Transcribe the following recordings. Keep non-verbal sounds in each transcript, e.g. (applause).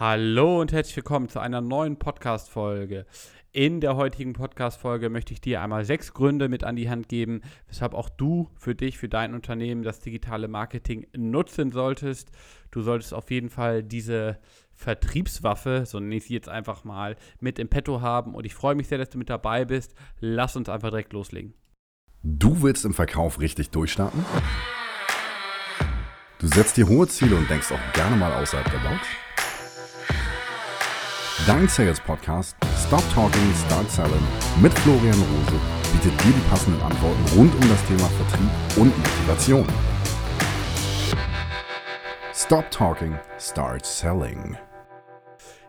Hallo und herzlich willkommen zu einer neuen Podcast-Folge. In der heutigen Podcast-Folge möchte ich dir einmal sechs Gründe mit an die Hand geben, weshalb auch du für dich, für dein Unternehmen das digitale Marketing nutzen solltest. Du solltest auf jeden Fall diese Vertriebswaffe, so nenne ich sie jetzt einfach mal, mit im Petto haben. Und ich freue mich sehr, dass du mit dabei bist. Lass uns einfach direkt loslegen. Du willst im Verkauf richtig durchstarten? Du setzt dir hohe Ziele und denkst auch gerne mal außerhalb der Box? Dein Sales Podcast Stop Talking, Start Selling mit Florian Rose bietet dir die passenden Antworten rund um das Thema Vertrieb und Motivation. Stop Talking, Start Selling.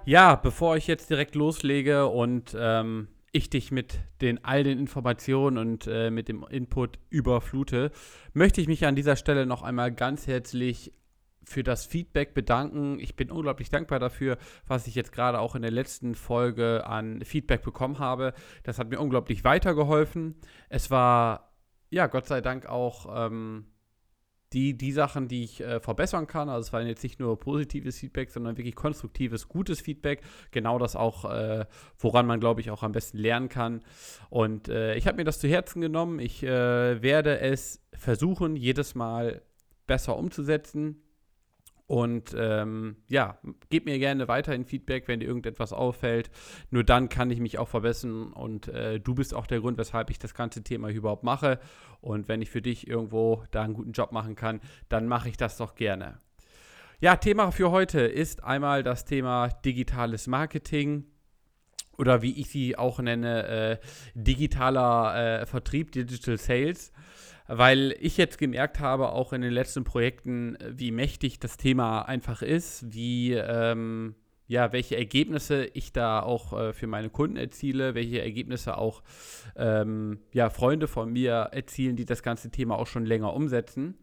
Ja, bevor ich jetzt direkt loslege und ähm, ich dich mit den all den Informationen und äh, mit dem Input überflute, möchte ich mich an dieser Stelle noch einmal ganz herzlich für das Feedback bedanken. Ich bin unglaublich dankbar dafür, was ich jetzt gerade auch in der letzten Folge an Feedback bekommen habe. Das hat mir unglaublich weitergeholfen. Es war, ja, Gott sei Dank auch ähm, die, die Sachen, die ich äh, verbessern kann. Also es war jetzt nicht nur positives Feedback, sondern wirklich konstruktives, gutes Feedback. Genau das auch, äh, woran man, glaube ich, auch am besten lernen kann. Und äh, ich habe mir das zu Herzen genommen. Ich äh, werde es versuchen, jedes Mal besser umzusetzen. Und ähm, ja, gebt mir gerne weiterhin Feedback, wenn dir irgendetwas auffällt. Nur dann kann ich mich auch verbessern und äh, du bist auch der Grund, weshalb ich das ganze Thema überhaupt mache. Und wenn ich für dich irgendwo da einen guten Job machen kann, dann mache ich das doch gerne. Ja, Thema für heute ist einmal das Thema digitales Marketing oder wie ich sie auch nenne, äh, digitaler äh, Vertrieb, Digital Sales weil ich jetzt gemerkt habe, auch in den letzten Projekten, wie mächtig das Thema einfach ist, wie, ähm, ja, welche Ergebnisse ich da auch äh, für meine Kunden erziele, welche Ergebnisse auch ähm, ja, Freunde von mir erzielen, die das ganze Thema auch schon länger umsetzen.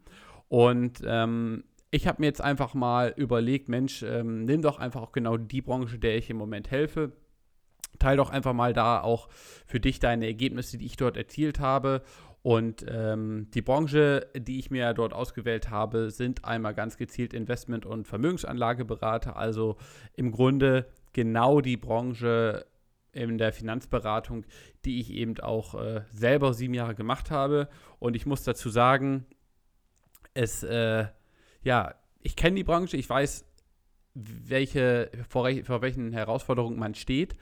Und ähm, ich habe mir jetzt einfach mal überlegt, Mensch, ähm, nimm doch einfach auch genau die Branche, der ich im Moment helfe. Teil doch einfach mal da auch für dich deine Ergebnisse, die ich dort erzielt habe und ähm, die Branche, die ich mir dort ausgewählt habe, sind einmal ganz gezielt Investment- und Vermögensanlageberater, also im Grunde genau die Branche in der Finanzberatung, die ich eben auch äh, selber sieben Jahre gemacht habe. Und ich muss dazu sagen, es, äh, ja, ich kenne die Branche, ich weiß, welche, vor, vor welchen Herausforderungen man steht.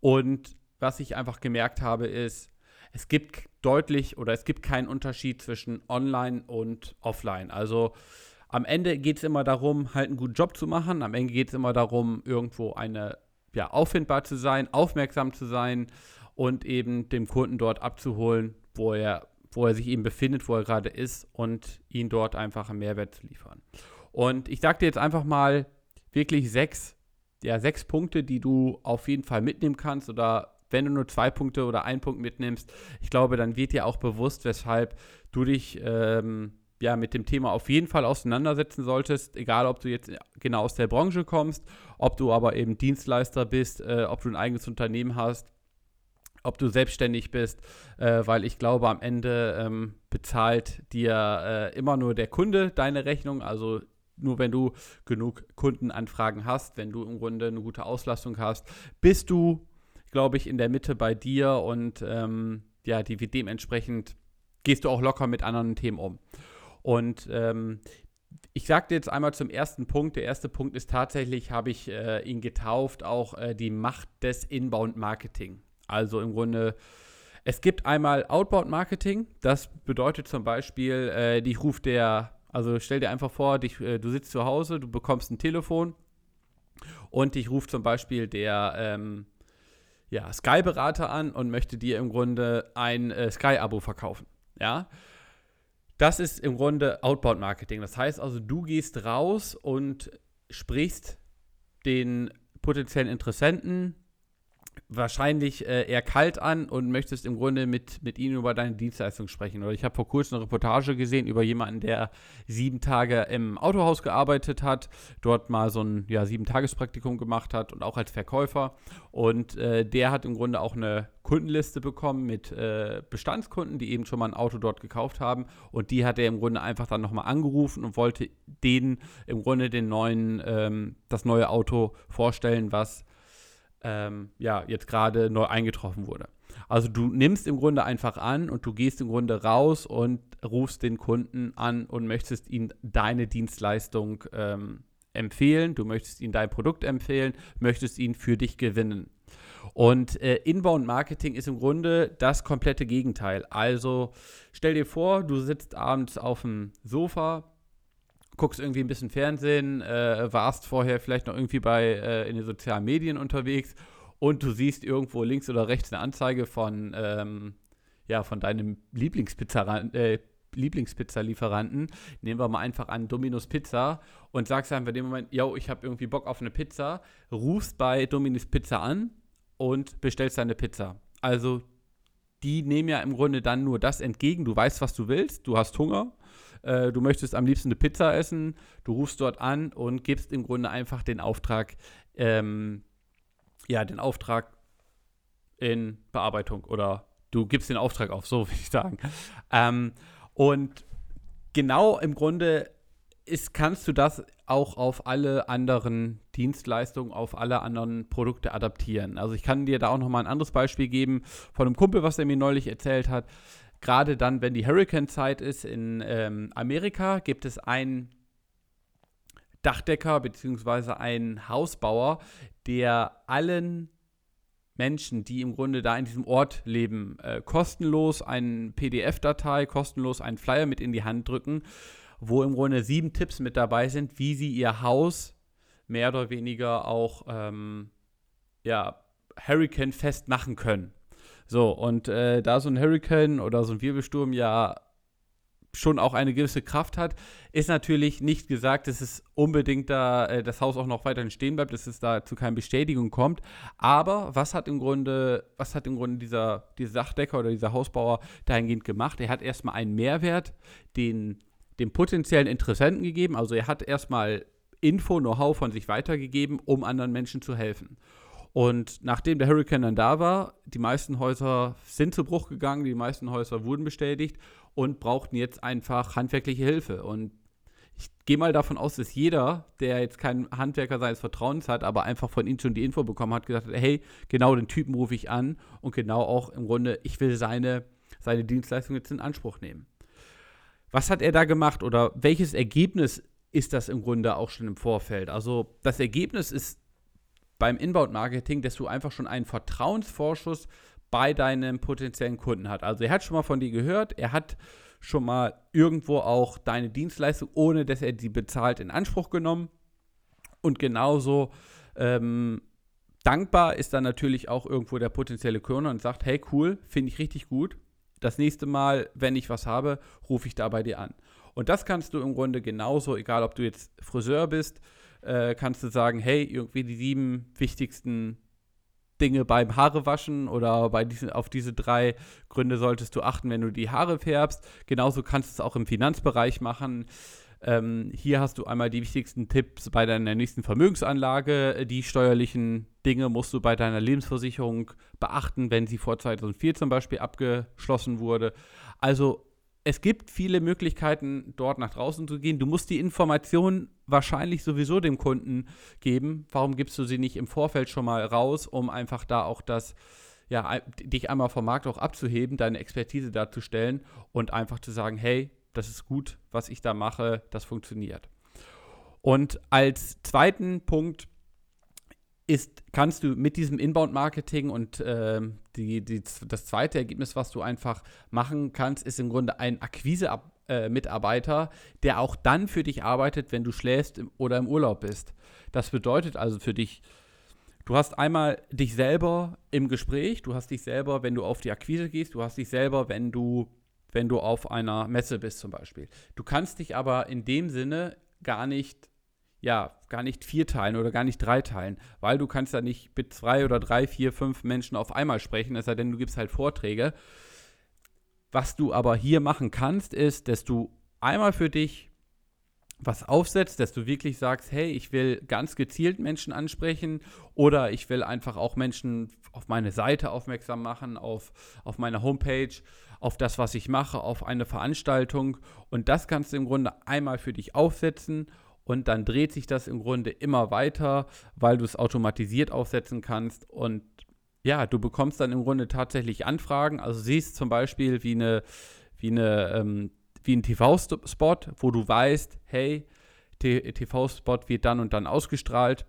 Und was ich einfach gemerkt habe, ist, es gibt deutlich oder es gibt keinen Unterschied zwischen online und offline. Also am Ende geht es immer darum, halt einen guten Job zu machen. Am Ende geht es immer darum, irgendwo eine, ja, auffindbar zu sein, aufmerksam zu sein und eben dem Kunden dort abzuholen, wo er, wo er sich eben befindet, wo er gerade ist und ihn dort einfach einen Mehrwert zu liefern. Und ich sage dir jetzt einfach mal wirklich sechs, ja, sechs Punkte, die du auf jeden Fall mitnehmen kannst oder wenn du nur zwei Punkte oder einen Punkt mitnimmst, ich glaube, dann wird dir auch bewusst, weshalb du dich ähm, ja mit dem Thema auf jeden Fall auseinandersetzen solltest, egal ob du jetzt genau aus der Branche kommst, ob du aber eben Dienstleister bist, äh, ob du ein eigenes Unternehmen hast, ob du selbstständig bist, äh, weil ich glaube, am Ende ähm, bezahlt dir äh, immer nur der Kunde deine Rechnung, also nur wenn du genug Kundenanfragen hast, wenn du im Grunde eine gute Auslastung hast, bist du glaube ich, in der Mitte bei dir und ähm, ja, die, dementsprechend gehst du auch locker mit anderen Themen um. Und ähm, ich sagte jetzt einmal zum ersten Punkt. Der erste Punkt ist tatsächlich, habe ich äh, ihn getauft, auch äh, die Macht des Inbound-Marketing. Also im Grunde, es gibt einmal Outbound-Marketing. Das bedeutet zum Beispiel, äh, dich ruft der, also stell dir einfach vor, dich, äh, du sitzt zu Hause, du bekommst ein Telefon und dich ruft zum Beispiel der, ähm, ja, Sky-Berater an und möchte dir im Grunde ein äh, Sky-Abo verkaufen. Ja. Das ist im Grunde Outbound-Marketing. Das heißt also, du gehst raus und sprichst den potenziellen Interessenten wahrscheinlich äh, eher kalt an und möchtest im Grunde mit, mit ihnen über deine Dienstleistung sprechen. Oder ich habe vor kurzem eine Reportage gesehen über jemanden, der sieben Tage im Autohaus gearbeitet hat, dort mal so ein ja, sieben-Tages-Praktikum gemacht hat und auch als Verkäufer. Und äh, der hat im Grunde auch eine Kundenliste bekommen mit äh, Bestandskunden, die eben schon mal ein Auto dort gekauft haben. Und die hat er im Grunde einfach dann nochmal angerufen und wollte denen im Grunde den neuen, ähm, das neue Auto vorstellen, was ähm, ja, jetzt gerade neu eingetroffen wurde. Also du nimmst im Grunde einfach an und du gehst im Grunde raus und rufst den Kunden an und möchtest ihm deine Dienstleistung ähm, empfehlen, du möchtest ihm dein Produkt empfehlen, möchtest ihn für dich gewinnen. Und äh, Inbound Marketing ist im Grunde das komplette Gegenteil. Also stell dir vor, du sitzt abends auf dem Sofa, guckst irgendwie ein bisschen Fernsehen, äh, warst vorher vielleicht noch irgendwie bei äh, in den sozialen Medien unterwegs und du siehst irgendwo links oder rechts eine Anzeige von, ähm, ja, von deinem Lieblingspizza, äh, Lieblingspizza-Lieferanten, nehmen wir mal einfach an Dominus Pizza und sagst einfach in dem Moment, yo, ich habe irgendwie Bock auf eine Pizza, rufst bei Dominus Pizza an und bestellst deine Pizza. Also die nehmen ja im Grunde dann nur das entgegen, du weißt, was du willst, du hast Hunger, äh, du möchtest am liebsten eine Pizza essen, du rufst dort an und gibst im Grunde einfach den Auftrag, ähm, ja, den Auftrag in Bearbeitung oder du gibst den Auftrag auf, so (laughs) will ich sagen. Ähm, und genau im Grunde ist, kannst du das auch auf alle anderen Dienstleistungen, auf alle anderen Produkte adaptieren. Also ich kann dir da auch noch mal ein anderes Beispiel geben von einem Kumpel, was er mir neulich erzählt hat. Gerade dann, wenn die Hurricane-Zeit ist in ähm, Amerika, gibt es einen Dachdecker bzw. einen Hausbauer, der allen Menschen, die im Grunde da in diesem Ort leben, äh, kostenlos eine PDF-Datei, kostenlos einen Flyer mit in die Hand drücken, wo im Grunde sieben Tipps mit dabei sind, wie sie ihr Haus mehr oder weniger auch ähm, ja, Hurricane-fest machen können. So, und äh, da so ein Hurricane oder so ein Wirbelsturm ja schon auch eine gewisse Kraft hat, ist natürlich nicht gesagt, dass es unbedingt da äh, das Haus auch noch weiterhin stehen bleibt, dass es da zu keiner Bestätigung kommt. Aber was hat im Grunde, was hat im Grunde dieser, dieser Sachdecker oder dieser Hausbauer dahingehend gemacht? Er hat erstmal einen Mehrwert den, dem potenziellen Interessenten gegeben. Also er hat erstmal Info, Know-how von sich weitergegeben, um anderen Menschen zu helfen. Und nachdem der Hurricane dann da war, die meisten Häuser sind zu Bruch gegangen, die meisten Häuser wurden bestätigt und brauchten jetzt einfach handwerkliche Hilfe. Und ich gehe mal davon aus, dass jeder, der jetzt kein Handwerker seines Vertrauens hat, aber einfach von ihm schon die Info bekommen hat, gesagt hat, hey, genau den Typen rufe ich an und genau auch im Grunde, ich will seine, seine Dienstleistung jetzt in Anspruch nehmen. Was hat er da gemacht oder welches Ergebnis ist das im Grunde auch schon im Vorfeld? Also das Ergebnis ist beim Inbound-Marketing, dass du einfach schon einen Vertrauensvorschuss bei deinem potenziellen Kunden hast. Also er hat schon mal von dir gehört, er hat schon mal irgendwo auch deine Dienstleistung, ohne dass er sie bezahlt, in Anspruch genommen. Und genauso ähm, dankbar ist dann natürlich auch irgendwo der potenzielle Kunde und sagt, hey cool, finde ich richtig gut. Das nächste Mal, wenn ich was habe, rufe ich da bei dir an. Und das kannst du im Grunde genauso, egal ob du jetzt Friseur bist, äh, kannst du sagen, hey, irgendwie die sieben wichtigsten Dinge beim Haarewaschen oder bei diesen, auf diese drei Gründe solltest du achten, wenn du die Haare färbst. Genauso kannst du es auch im Finanzbereich machen. Ähm, hier hast du einmal die wichtigsten Tipps bei deiner nächsten Vermögensanlage. Die steuerlichen Dinge musst du bei deiner Lebensversicherung beachten, wenn sie vor 2004 zum Beispiel abgeschlossen wurde. Also es gibt viele Möglichkeiten, dort nach draußen zu gehen. Du musst die Informationen wahrscheinlich sowieso dem Kunden geben. Warum gibst du sie nicht im Vorfeld schon mal raus, um einfach da auch das, ja, dich einmal vom Markt auch abzuheben, deine Expertise darzustellen und einfach zu sagen, hey, das ist gut, was ich da mache, das funktioniert. Und als zweiten Punkt ist, kannst du mit diesem Inbound-Marketing und äh, die, die, das zweite Ergebnis, was du einfach machen kannst, ist im Grunde ein Akquise-Mitarbeiter, äh, der auch dann für dich arbeitet, wenn du schläfst oder im Urlaub bist. Das bedeutet also für dich, du hast einmal dich selber im Gespräch, du hast dich selber, wenn du auf die Akquise gehst, du hast dich selber, wenn du, wenn du auf einer Messe bist zum Beispiel. Du kannst dich aber in dem Sinne gar nicht ja, gar nicht vier teilen oder gar nicht drei teilen, weil du kannst ja nicht mit zwei oder drei, vier, fünf Menschen auf einmal sprechen, es sei denn, du gibst halt Vorträge. Was du aber hier machen kannst, ist, dass du einmal für dich was aufsetzt, dass du wirklich sagst, hey, ich will ganz gezielt Menschen ansprechen oder ich will einfach auch Menschen auf meine Seite aufmerksam machen, auf, auf meine Homepage, auf das, was ich mache, auf eine Veranstaltung. Und das kannst du im Grunde einmal für dich aufsetzen und dann dreht sich das im Grunde immer weiter, weil du es automatisiert aufsetzen kannst und ja, du bekommst dann im Grunde tatsächlich Anfragen. Also siehst zum Beispiel wie eine, wie eine ähm, wie ein TV-Spot, wo du weißt, hey, TV-Spot wird dann und dann ausgestrahlt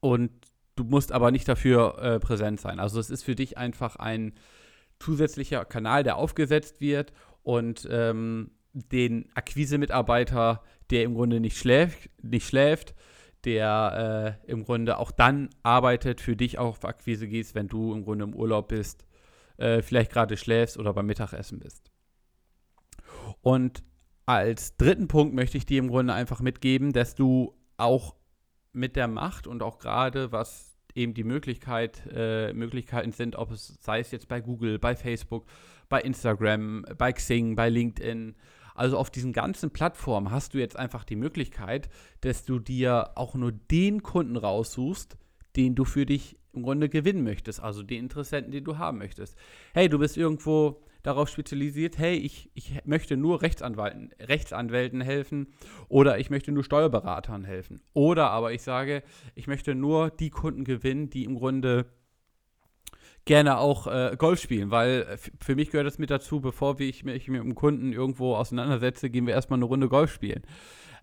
und du musst aber nicht dafür äh, präsent sein. Also es ist für dich einfach ein zusätzlicher Kanal, der aufgesetzt wird und ähm, den Akquise-Mitarbeiter, der im Grunde nicht schläft, nicht schläft der äh, im Grunde auch dann arbeitet, für dich auch auf Akquise gehst, wenn du im Grunde im Urlaub bist, äh, vielleicht gerade schläfst oder beim Mittagessen bist. Und als dritten Punkt möchte ich dir im Grunde einfach mitgeben, dass du auch mit der Macht und auch gerade was eben die Möglichkeit, äh, Möglichkeiten sind, ob es sei es jetzt bei Google, bei Facebook, bei Instagram, bei Xing, bei LinkedIn, also auf diesen ganzen Plattformen hast du jetzt einfach die Möglichkeit, dass du dir auch nur den Kunden raussuchst, den du für dich im Grunde gewinnen möchtest, also den Interessenten, den du haben möchtest. Hey, du bist irgendwo darauf spezialisiert, hey, ich, ich möchte nur Rechtsanwälten, Rechtsanwälten helfen oder ich möchte nur Steuerberatern helfen. Oder aber ich sage, ich möchte nur die Kunden gewinnen, die im Grunde gerne auch äh, Golf spielen, weil äh, für mich gehört das mit dazu, bevor ich mich mit einem Kunden irgendwo auseinandersetze, gehen wir erstmal eine Runde Golf spielen.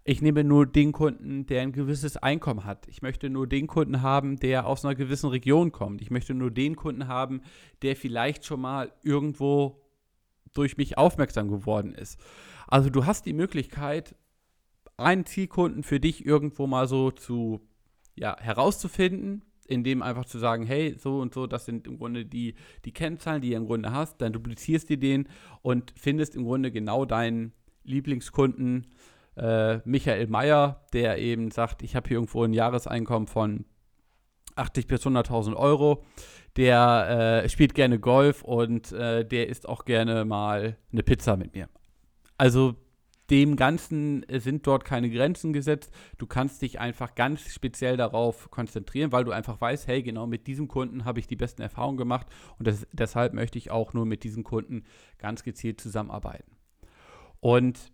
Ich nehme nur den Kunden, der ein gewisses Einkommen hat. Ich möchte nur den Kunden haben, der aus einer gewissen Region kommt. Ich möchte nur den Kunden haben, der vielleicht schon mal irgendwo durch mich aufmerksam geworden ist. Also du hast die Möglichkeit, einen Zielkunden für dich irgendwo mal so zu ja, herauszufinden, indem einfach zu sagen, hey, so und so, das sind im Grunde die, die Kennzahlen, die ihr im Grunde hast, dann duplizierst du den und findest im Grunde genau deinen Lieblingskunden, äh, Michael Meyer, der eben sagt, ich habe hier irgendwo ein Jahreseinkommen von 80 bis 100.000 Euro. Der äh, spielt gerne Golf und äh, der isst auch gerne mal eine Pizza mit mir. Also dem Ganzen sind dort keine Grenzen gesetzt. Du kannst dich einfach ganz speziell darauf konzentrieren, weil du einfach weißt, hey, genau mit diesem Kunden habe ich die besten Erfahrungen gemacht und das, deshalb möchte ich auch nur mit diesem Kunden ganz gezielt zusammenarbeiten. Und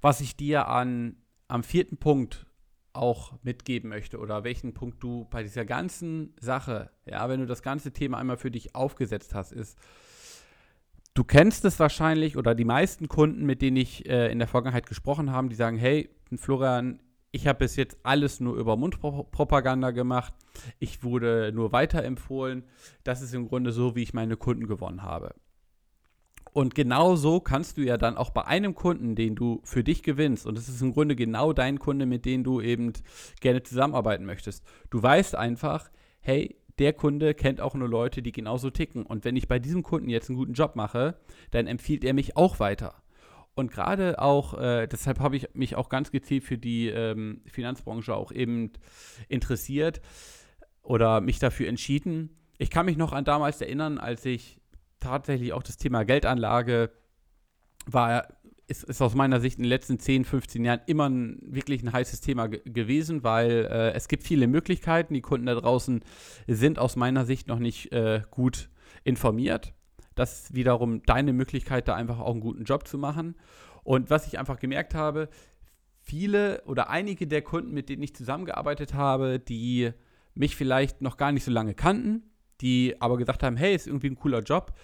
was ich dir an, am vierten Punkt auch mitgeben möchte oder welchen Punkt du bei dieser ganzen Sache, ja, wenn du das ganze Thema einmal für dich aufgesetzt hast, ist, Du kennst es wahrscheinlich oder die meisten Kunden, mit denen ich äh, in der Vergangenheit gesprochen habe, die sagen, hey, Florian, ich habe bis jetzt alles nur über Mundpropaganda gemacht. Ich wurde nur weiterempfohlen. Das ist im Grunde so, wie ich meine Kunden gewonnen habe. Und genau so kannst du ja dann auch bei einem Kunden, den du für dich gewinnst, und das ist im Grunde genau dein Kunde, mit dem du eben gerne zusammenarbeiten möchtest. Du weißt einfach, hey, der Kunde kennt auch nur Leute, die genauso ticken. Und wenn ich bei diesem Kunden jetzt einen guten Job mache, dann empfiehlt er mich auch weiter. Und gerade auch, äh, deshalb habe ich mich auch ganz gezielt für die ähm, Finanzbranche auch eben interessiert oder mich dafür entschieden. Ich kann mich noch an damals erinnern, als ich tatsächlich auch das Thema Geldanlage war ist, ist aus meiner Sicht in den letzten 10, 15 Jahren immer ein, wirklich ein heißes Thema gewesen, weil äh, es gibt viele Möglichkeiten. Die Kunden da draußen sind aus meiner Sicht noch nicht äh, gut informiert. Das ist wiederum deine Möglichkeit, da einfach auch einen guten Job zu machen. Und was ich einfach gemerkt habe, viele oder einige der Kunden, mit denen ich zusammengearbeitet habe, die mich vielleicht noch gar nicht so lange kannten, die aber gesagt haben, hey, ist irgendwie ein cooler Job,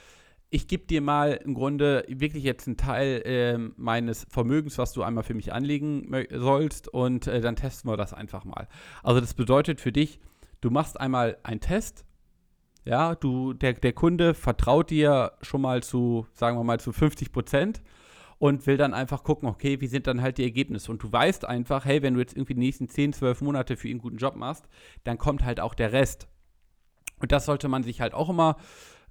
ich gebe dir mal im Grunde wirklich jetzt einen Teil äh, meines Vermögens, was du einmal für mich anlegen sollst und äh, dann testen wir das einfach mal. Also das bedeutet für dich, du machst einmal einen Test, ja, du, der, der Kunde vertraut dir schon mal zu, sagen wir mal, zu 50 Prozent und will dann einfach gucken, okay, wie sind dann halt die Ergebnisse. Und du weißt einfach, hey, wenn du jetzt irgendwie die nächsten 10, 12 Monate für ihn einen guten Job machst, dann kommt halt auch der Rest. Und das sollte man sich halt auch immer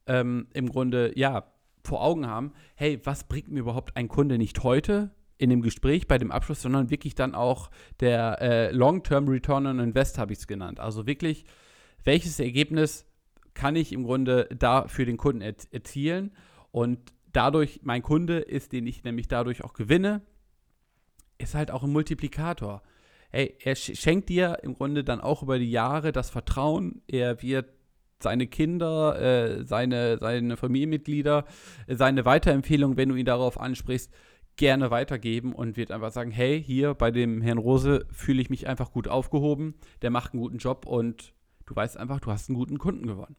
ähm, im Grunde, ja, vor Augen haben, hey, was bringt mir überhaupt ein Kunde nicht heute, in dem Gespräch bei dem Abschluss, sondern wirklich dann auch der äh, Long-Term Return on Invest habe ich es genannt. Also wirklich, welches Ergebnis kann ich im Grunde da für den Kunden er erzielen und dadurch, mein Kunde ist, den ich nämlich dadurch auch gewinne, ist halt auch ein Multiplikator. Hey, er schenkt dir im Grunde dann auch über die Jahre das Vertrauen, er wird seine Kinder, äh, seine, seine Familienmitglieder, seine Weiterempfehlung, wenn du ihn darauf ansprichst, gerne weitergeben und wird einfach sagen, hey, hier bei dem Herrn Rose fühle ich mich einfach gut aufgehoben, der macht einen guten Job und du weißt einfach, du hast einen guten Kunden gewonnen.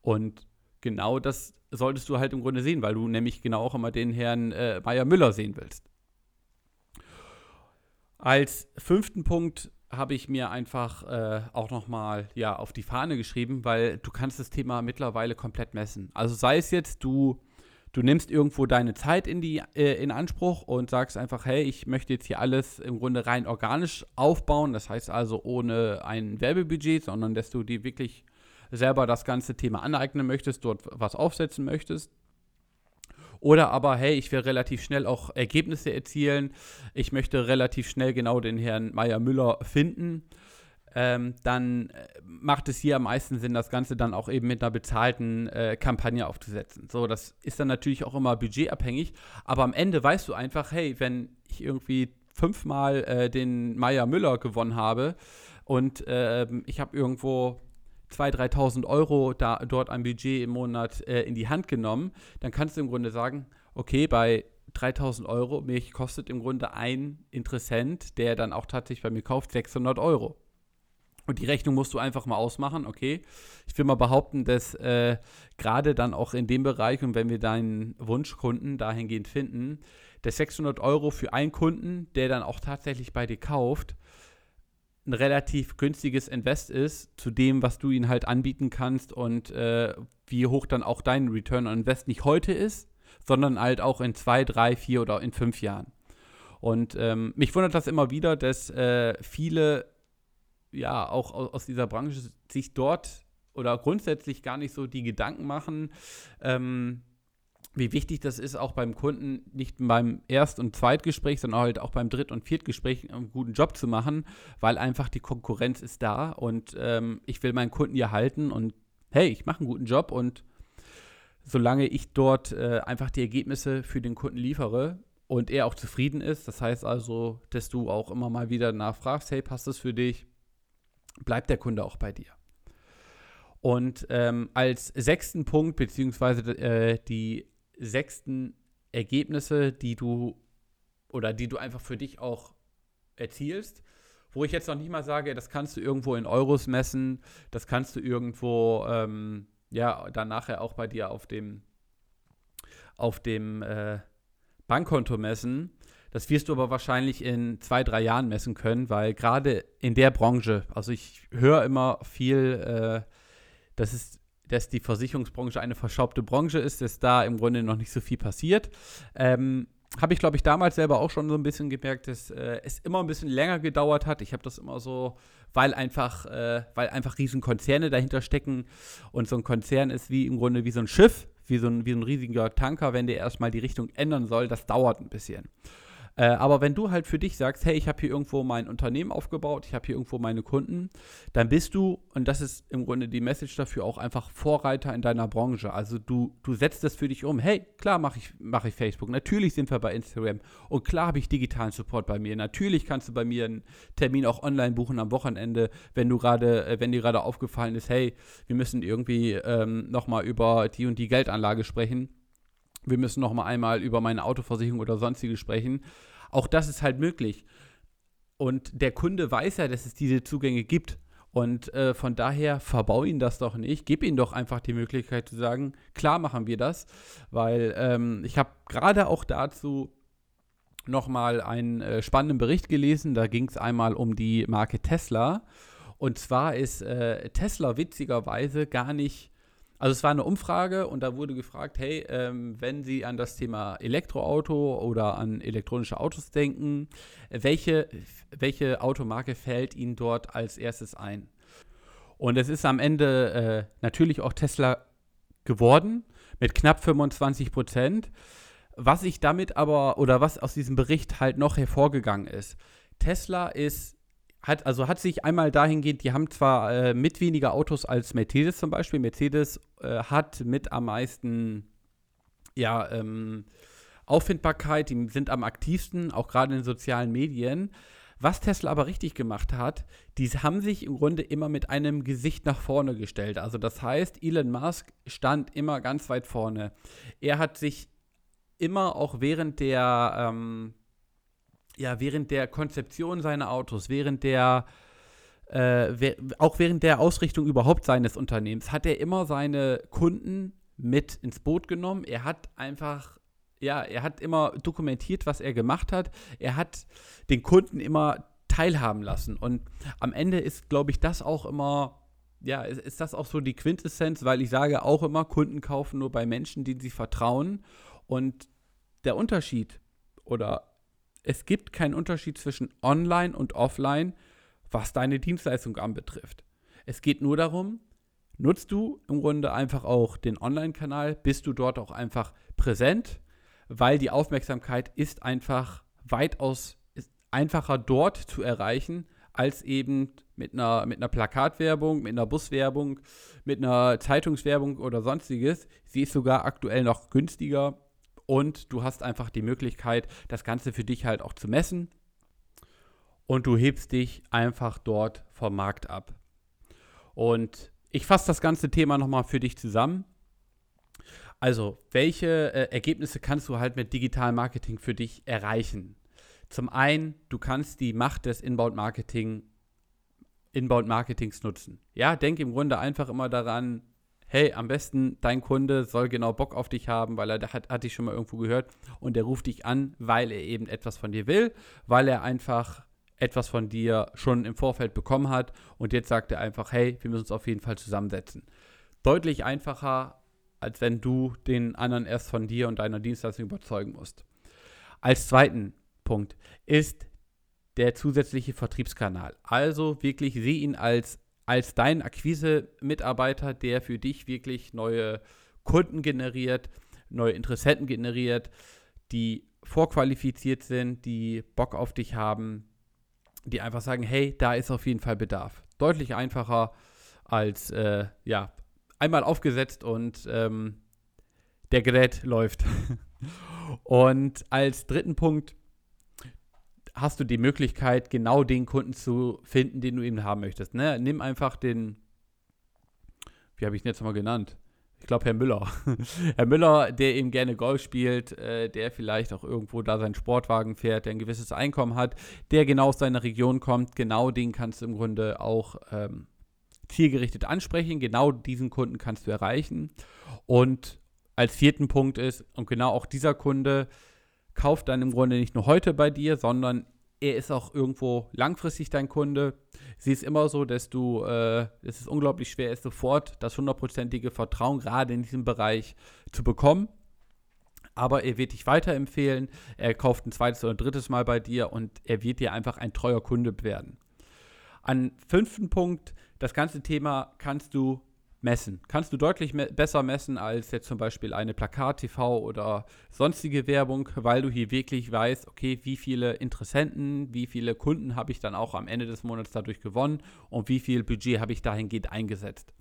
Und genau das solltest du halt im Grunde sehen, weil du nämlich genau auch immer den Herrn äh, Meier Müller sehen willst. Als fünften Punkt habe ich mir einfach äh, auch nochmal ja, auf die Fahne geschrieben, weil du kannst das Thema mittlerweile komplett messen. Also sei es jetzt, du, du nimmst irgendwo deine Zeit in, die, äh, in Anspruch und sagst einfach, hey, ich möchte jetzt hier alles im Grunde rein organisch aufbauen. Das heißt also ohne ein Werbebudget, sondern dass du dir wirklich selber das ganze Thema aneignen möchtest, dort was aufsetzen möchtest. Oder aber, hey, ich will relativ schnell auch Ergebnisse erzielen. Ich möchte relativ schnell genau den Herrn Meier-Müller finden. Ähm, dann äh, macht es hier am meisten Sinn, das Ganze dann auch eben mit einer bezahlten äh, Kampagne aufzusetzen. So, das ist dann natürlich auch immer budgetabhängig, aber am Ende weißt du einfach, hey, wenn ich irgendwie fünfmal äh, den Meier Müller gewonnen habe und äh, ich habe irgendwo 2.000, 3.000 Euro da, dort ein Budget im Monat äh, in die Hand genommen, dann kannst du im Grunde sagen, okay, bei 3.000 Euro, mich kostet im Grunde ein Interessent, der dann auch tatsächlich bei mir kauft, 600 Euro. Und die Rechnung musst du einfach mal ausmachen, okay? Ich will mal behaupten, dass äh, gerade dann auch in dem Bereich und wenn wir deinen Wunschkunden dahingehend finden, dass 600 Euro für einen Kunden, der dann auch tatsächlich bei dir kauft, ein relativ günstiges Invest ist zu dem, was du ihnen halt anbieten kannst und äh, wie hoch dann auch dein Return on Invest nicht heute ist, sondern halt auch in zwei, drei, vier oder in fünf Jahren. Und ähm, mich wundert das immer wieder, dass äh, viele ja auch aus, dieser Branche sich dort oder grundsätzlich gar nicht so die Gedanken machen, ähm, wie wichtig das ist, auch beim Kunden nicht beim Erst- und Zweitgespräch, sondern halt auch beim Dritt- und Viertgespräch einen guten Job zu machen, weil einfach die Konkurrenz ist da und ähm, ich will meinen Kunden hier halten und hey, ich mache einen guten Job und solange ich dort äh, einfach die Ergebnisse für den Kunden liefere und er auch zufrieden ist, das heißt also, dass du auch immer mal wieder nachfragst, hey, passt das für dich, bleibt der Kunde auch bei dir. Und ähm, als sechsten Punkt, beziehungsweise äh, die sechsten Ergebnisse, die du oder die du einfach für dich auch erzielst, wo ich jetzt noch nicht mal sage, das kannst du irgendwo in Euros messen, das kannst du irgendwo, ähm, ja, dann nachher auch bei dir auf dem, auf dem äh, Bankkonto messen. Das wirst du aber wahrscheinlich in zwei, drei Jahren messen können, weil gerade in der Branche, also ich höre immer viel, äh, das ist dass die Versicherungsbranche eine verschraubte Branche ist, dass da im Grunde noch nicht so viel passiert. Ähm, habe ich, glaube ich, damals selber auch schon so ein bisschen gemerkt, dass äh, es immer ein bisschen länger gedauert hat. Ich habe das immer so, weil einfach, äh, weil einfach Riesenkonzerne dahinter stecken und so ein Konzern ist wie im Grunde wie so ein Schiff, wie so ein, wie so ein riesiger Tanker, wenn der erstmal die Richtung ändern soll, das dauert ein bisschen. Äh, aber wenn du halt für dich sagst, hey, ich habe hier irgendwo mein Unternehmen aufgebaut, ich habe hier irgendwo meine Kunden, dann bist du, und das ist im Grunde die Message dafür, auch einfach Vorreiter in deiner Branche. Also du, du setzt das für dich um. Hey, klar mache ich, mach ich Facebook, natürlich sind wir bei Instagram und klar habe ich digitalen Support bei mir. Natürlich kannst du bei mir einen Termin auch online buchen am Wochenende, wenn du gerade, äh, wenn dir gerade aufgefallen ist, hey, wir müssen irgendwie ähm, nochmal über die und die Geldanlage sprechen wir müssen noch mal einmal über meine Autoversicherung oder sonstige sprechen. Auch das ist halt möglich. Und der Kunde weiß ja, dass es diese Zugänge gibt. Und äh, von daher verbau ihn das doch nicht. Gib ihm doch einfach die Möglichkeit zu sagen, klar machen wir das. Weil ähm, ich habe gerade auch dazu nochmal einen äh, spannenden Bericht gelesen. Da ging es einmal um die Marke Tesla. Und zwar ist äh, Tesla witzigerweise gar nicht also es war eine Umfrage und da wurde gefragt, hey, ähm, wenn Sie an das Thema Elektroauto oder an elektronische Autos denken, welche, welche Automarke fällt Ihnen dort als erstes ein? Und es ist am Ende äh, natürlich auch Tesla geworden mit knapp 25 Prozent. Was ich damit aber, oder was aus diesem Bericht halt noch hervorgegangen ist, Tesla ist, hat, also hat sich einmal dahingehend, die haben zwar äh, mit weniger Autos als Mercedes zum Beispiel, Mercedes äh, hat mit am meisten, ja, ähm, Auffindbarkeit, die sind am aktivsten, auch gerade in den sozialen Medien. Was Tesla aber richtig gemacht hat, die haben sich im Grunde immer mit einem Gesicht nach vorne gestellt. Also das heißt, Elon Musk stand immer ganz weit vorne. Er hat sich immer auch während der, ähm, ja, während der Konzeption seiner Autos, während der, äh, auch während der Ausrichtung überhaupt seines Unternehmens, hat er immer seine Kunden mit ins Boot genommen. Er hat einfach ja, er hat immer dokumentiert, was er gemacht hat. Er hat den Kunden immer teilhaben lassen. Und am Ende ist, glaube ich, das auch immer, ja, ist, ist, das auch so die Quintessenz, weil ich sage auch immer, Kunden kaufen nur bei Menschen, denen sie vertrauen. Und der Unterschied oder es gibt keinen Unterschied zwischen online und offline, was deine Dienstleistung anbetrifft. Es geht nur darum, nutzt du im Grunde einfach auch den Online-Kanal, bist du dort auch einfach präsent, weil die Aufmerksamkeit ist einfach weitaus ist einfacher dort zu erreichen, als eben mit einer, mit einer Plakatwerbung, mit einer Buswerbung, mit einer Zeitungswerbung oder sonstiges. Sie ist sogar aktuell noch günstiger und du hast einfach die Möglichkeit, das Ganze für dich halt auch zu messen und du hebst dich einfach dort vom Markt ab. Und ich fasse das ganze Thema nochmal für dich zusammen. Also, welche äh, Ergebnisse kannst du halt mit digitalem Marketing für dich erreichen? Zum einen, du kannst die Macht des Inbound-Marketing, Inbound-Marketings nutzen. Ja, denk im Grunde einfach immer daran, hey, am besten dein Kunde soll genau Bock auf dich haben, weil er hat, hat dich schon mal irgendwo gehört und der ruft dich an, weil er eben etwas von dir will, weil er einfach etwas von dir schon im Vorfeld bekommen hat und jetzt sagt er einfach, hey, wir müssen uns auf jeden Fall zusammensetzen. Deutlich einfacher als wenn du den anderen erst von dir und deiner Dienstleistung überzeugen musst. Als zweiten Punkt ist der zusätzliche Vertriebskanal. Also wirklich sieh ihn als, als deinen Akquise-Mitarbeiter, der für dich wirklich neue Kunden generiert, neue Interessenten generiert, die vorqualifiziert sind, die Bock auf dich haben, die einfach sagen, hey, da ist auf jeden Fall Bedarf. Deutlich einfacher als äh, ja, einmal aufgesetzt und ähm, der Gerät läuft. (laughs) und als dritten Punkt hast du die Möglichkeit, genau den Kunden zu finden, den du eben haben möchtest. Ne? Nimm einfach den, wie habe ich ihn jetzt mal genannt? Ich glaube, Herr Müller. (laughs) Herr Müller, der eben gerne Golf spielt, äh, der vielleicht auch irgendwo da seinen Sportwagen fährt, der ein gewisses Einkommen hat, der genau aus seiner Region kommt, genau den kannst du im Grunde auch ähm, zielgerichtet ansprechen. Genau diesen Kunden kannst du erreichen. Und als vierten Punkt ist, und genau auch dieser Kunde kauft dann im Grunde nicht nur heute bei dir, sondern er ist auch irgendwo langfristig dein Kunde. Sie ist immer so, dass du, äh, es ist unglaublich schwer ist, sofort das hundertprozentige Vertrauen gerade in diesem Bereich zu bekommen. Aber er wird dich weiterempfehlen, er kauft ein zweites oder drittes Mal bei dir und er wird dir einfach ein treuer Kunde werden. An fünften Punkt das ganze Thema kannst du messen. Kannst du deutlich me besser messen als jetzt zum Beispiel eine Plakat-TV oder sonstige Werbung, weil du hier wirklich weißt, okay, wie viele Interessenten, wie viele Kunden habe ich dann auch am Ende des Monats dadurch gewonnen und wie viel Budget habe ich dahingehend eingesetzt.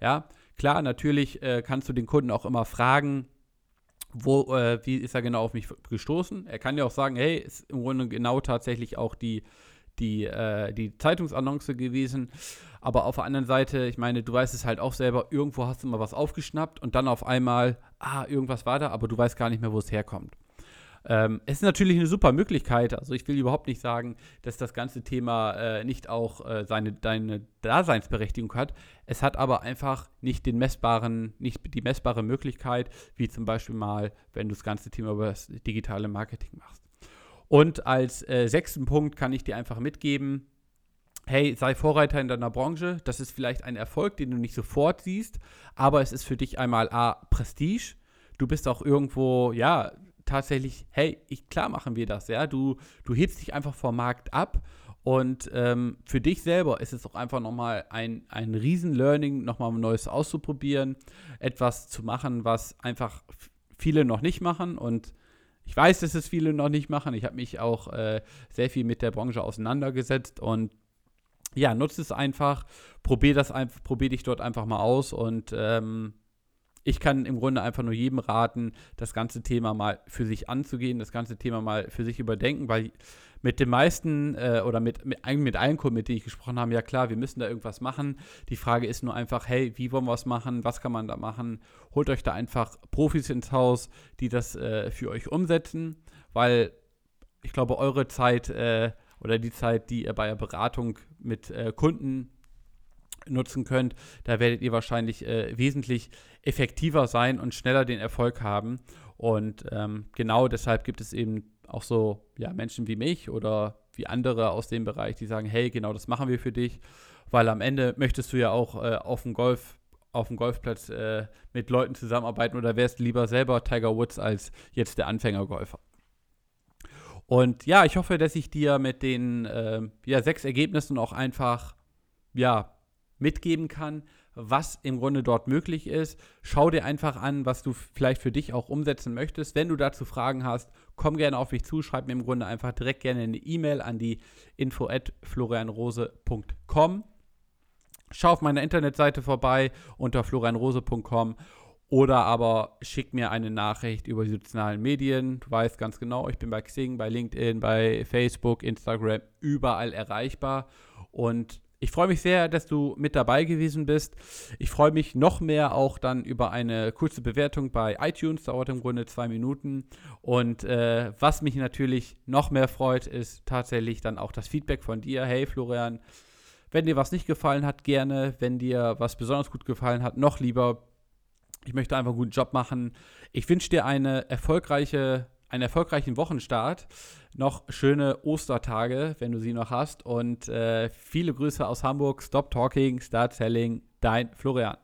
Ja, klar, natürlich äh, kannst du den Kunden auch immer fragen, wo, äh, wie ist er genau auf mich gestoßen. Er kann ja auch sagen, hey, ist im Grunde genau tatsächlich auch die die, äh, die Zeitungsannonce gewesen. Aber auf der anderen Seite, ich meine, du weißt es halt auch selber, irgendwo hast du mal was aufgeschnappt und dann auf einmal, ah, irgendwas war da, aber du weißt gar nicht mehr, wo es herkommt. Ähm, es ist natürlich eine super Möglichkeit. Also ich will überhaupt nicht sagen, dass das ganze Thema äh, nicht auch äh, seine deine Daseinsberechtigung hat. Es hat aber einfach nicht den messbaren, nicht die messbare Möglichkeit, wie zum Beispiel mal, wenn du das ganze Thema über das digitale Marketing machst. Und als äh, sechsten Punkt kann ich dir einfach mitgeben, hey, sei Vorreiter in deiner Branche. Das ist vielleicht ein Erfolg, den du nicht sofort siehst, aber es ist für dich einmal A, Prestige. Du bist auch irgendwo, ja, tatsächlich, hey, ich, klar machen wir das, ja. Du, du hebst dich einfach vom Markt ab und ähm, für dich selber ist es auch einfach nochmal ein, ein Riesen-Learning, nochmal ein Neues auszuprobieren, etwas zu machen, was einfach viele noch nicht machen und Ich weiß, dass es viele noch nicht machen. Ich habe mich auch äh, sehr viel mit der Branche auseinandergesetzt und ja, nutze es einfach, probier das einfach, probier dich dort einfach mal aus und ähm, ich kann im Grunde einfach nur jedem raten, das ganze Thema mal für sich anzugehen, das ganze Thema mal für sich überdenken, weil mit den meisten äh, oder mit, mit, mit allen Kunden, mit denen ich gesprochen habe, ja klar, wir müssen da irgendwas machen. Die Frage ist nur einfach, hey, wie wollen wir es machen? Was kann man da machen? Holt euch da einfach Profis ins Haus, die das äh, für euch umsetzen, weil ich glaube, eure Zeit äh, oder die Zeit, die ihr bei der Beratung mit äh, Kunden nutzen könnt, da werdet ihr wahrscheinlich äh, wesentlich effektiver sein und schneller den Erfolg haben. Und ähm, genau deshalb gibt es eben auch so ja, Menschen wie mich oder wie andere aus dem Bereich, die sagen, hey, genau das machen wir für dich, weil am Ende möchtest du ja auch äh, auf dem Golf auf dem Golfplatz äh, mit Leuten zusammenarbeiten oder wärst lieber selber Tiger Woods als jetzt der Anfängergolfer. Und ja, ich hoffe, dass ich dir mit den äh, ja, sechs Ergebnissen auch einfach ja, mitgeben kann, was im Grunde dort möglich ist. Schau dir einfach an, was du vielleicht für dich auch umsetzen möchtest. Wenn du dazu Fragen hast, komm gerne auf mich zu, schreib mir im Grunde einfach direkt gerne eine E-Mail an die info at florianrose.com. Schau auf meiner Internetseite vorbei unter florianrose.com oder aber schick mir eine Nachricht über die sozialen Medien. Du weißt ganz genau, ich bin bei Xing, bei LinkedIn, bei Facebook, Instagram, überall erreichbar. Und ich freue mich sehr, dass du mit dabei gewesen bist. Ich freue mich noch mehr auch dann über eine kurze Bewertung bei iTunes. Dauert im Grunde zwei Minuten. Und äh, was mich natürlich noch mehr freut, ist tatsächlich dann auch das Feedback von dir. Hey Florian, wenn dir was nicht gefallen hat, gerne. Wenn dir was besonders gut gefallen hat, noch lieber ich möchte einfach einen guten Job machen. Ich wünsche dir eine erfolgreiche, einen erfolgreichen Wochenstart. Noch schöne Ostertage, wenn du sie noch hast. Und äh, viele Grüße aus Hamburg. Stop Talking, Start Selling. Dein Florian.